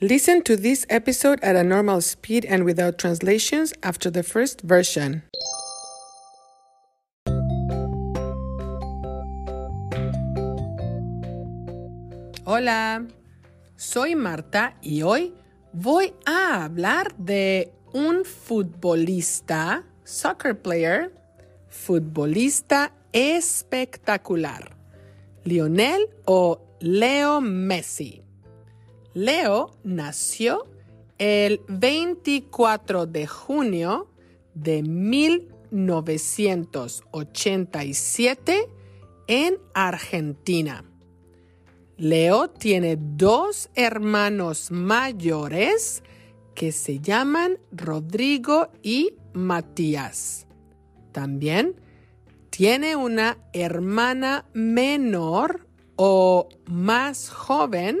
Listen to this episode at a normal speed and without translations after the first version. Hola, soy Marta y hoy voy a hablar de un futbolista, soccer player, futbolista espectacular, Lionel o Leo Messi. Leo nació el 24 de junio de 1987 en Argentina. Leo tiene dos hermanos mayores que se llaman Rodrigo y Matías. También tiene una hermana menor o más joven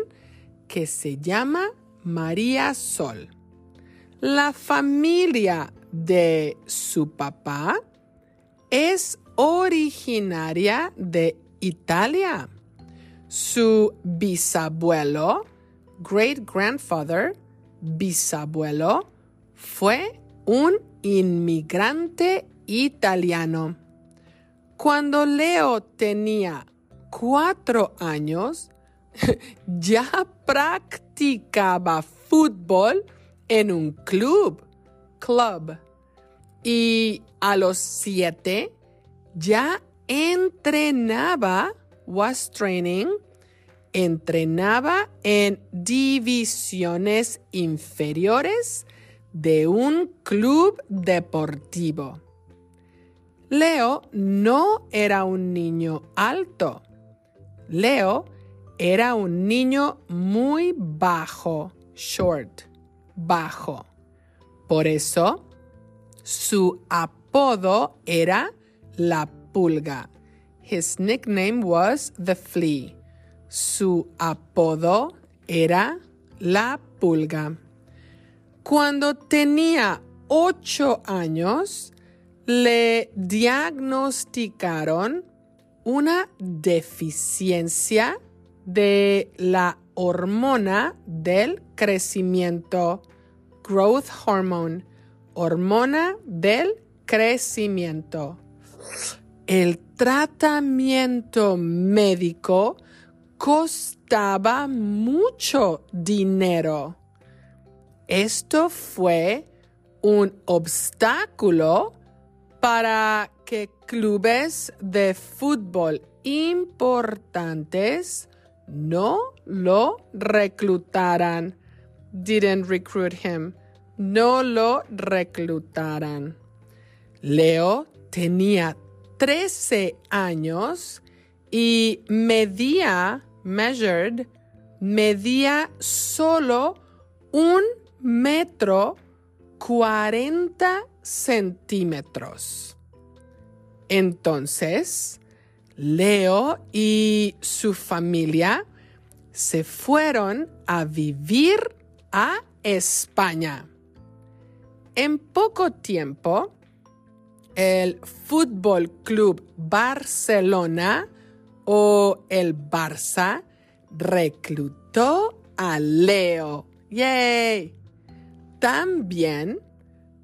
que se llama María Sol. La familia de su papá es originaria de Italia. Su bisabuelo, great grandfather, bisabuelo, fue un inmigrante italiano. Cuando Leo tenía cuatro años, ya practicaba fútbol en un club, club. Y a los siete ya entrenaba, was training, entrenaba en divisiones inferiores de un club deportivo. Leo no era un niño alto. Leo era un niño muy bajo, short, bajo. Por eso, su apodo era la pulga. His nickname was the flea. Su apodo era la pulga. Cuando tenía ocho años, le diagnosticaron una deficiencia de la hormona del crecimiento, growth hormone, hormona del crecimiento. El tratamiento médico costaba mucho dinero. Esto fue un obstáculo para que clubes de fútbol importantes no lo reclutaran. Didn't recruit him. No lo reclutaran. Leo tenía 13 años y medía, measured, medía solo un metro 40 centímetros. Entonces, Leo y su familia se fueron a vivir a España. En poco tiempo, el Fútbol Club Barcelona o el Barça reclutó a Leo. ¡Yay! También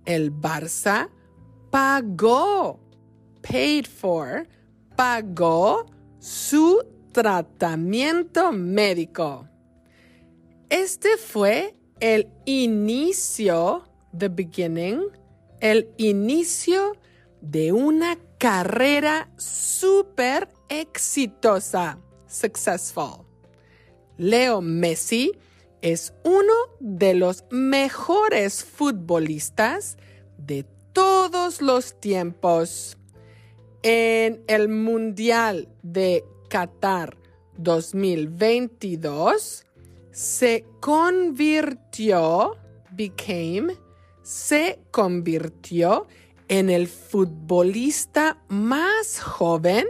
el Barça pagó, paid for, pagó su tratamiento médico. Este fue el inicio, the beginning, el inicio de una carrera súper exitosa, successful. Leo Messi es uno de los mejores futbolistas de todos los tiempos en el Mundial de Qatar 2022 se convirtió, became, se convirtió en el futbolista más joven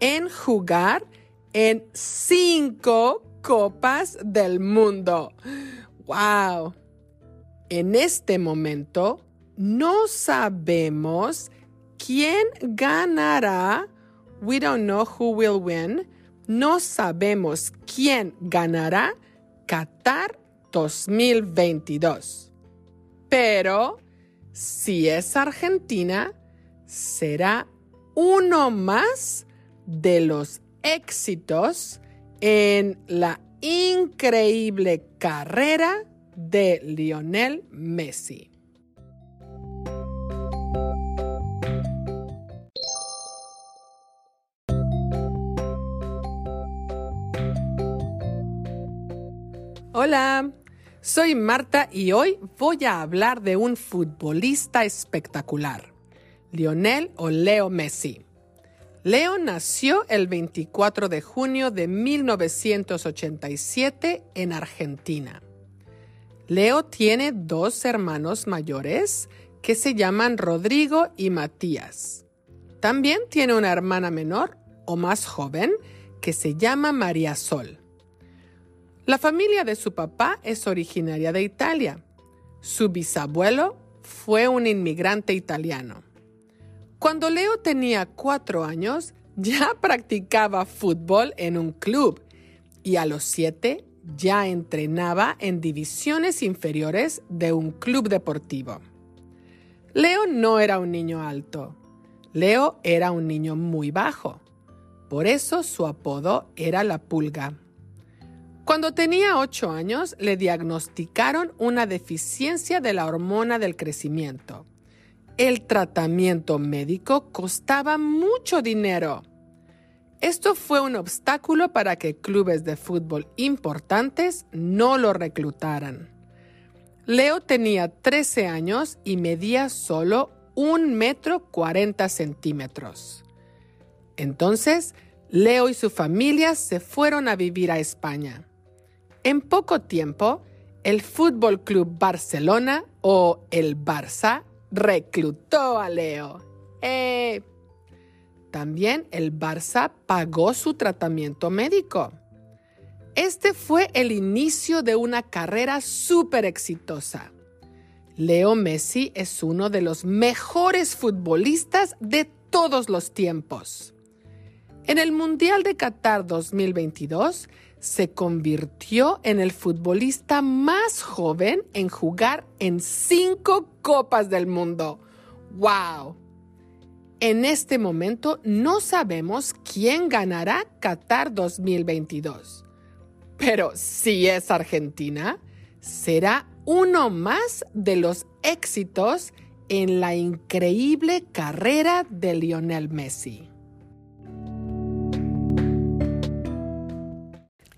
en jugar en cinco copas del mundo. ¡Wow! En este momento no sabemos ¿Quién ganará? We don't know who will win. No sabemos quién ganará Qatar 2022. Pero si es Argentina, será uno más de los éxitos en la increíble carrera de Lionel Messi. Hola, soy Marta y hoy voy a hablar de un futbolista espectacular, Lionel o Leo Messi. Leo nació el 24 de junio de 1987 en Argentina. Leo tiene dos hermanos mayores que se llaman Rodrigo y Matías. También tiene una hermana menor o más joven que se llama María Sol. La familia de su papá es originaria de Italia. Su bisabuelo fue un inmigrante italiano. Cuando Leo tenía cuatro años, ya practicaba fútbol en un club y a los siete ya entrenaba en divisiones inferiores de un club deportivo. Leo no era un niño alto. Leo era un niño muy bajo. Por eso su apodo era la pulga. Cuando tenía 8 años le diagnosticaron una deficiencia de la hormona del crecimiento. El tratamiento médico costaba mucho dinero. Esto fue un obstáculo para que clubes de fútbol importantes no lo reclutaran. Leo tenía 13 años y medía solo un metro 40 centímetros. Entonces, Leo y su familia se fueron a vivir a España. En poco tiempo, el Fútbol Club Barcelona o el Barça reclutó a Leo. Eh, también el Barça pagó su tratamiento médico. Este fue el inicio de una carrera súper exitosa. Leo Messi es uno de los mejores futbolistas de todos los tiempos. En el Mundial de Qatar 2022, se convirtió en el futbolista más joven en jugar en cinco Copas del Mundo. ¡Wow! En este momento no sabemos quién ganará Qatar 2022. Pero si es Argentina, será uno más de los éxitos en la increíble carrera de Lionel Messi.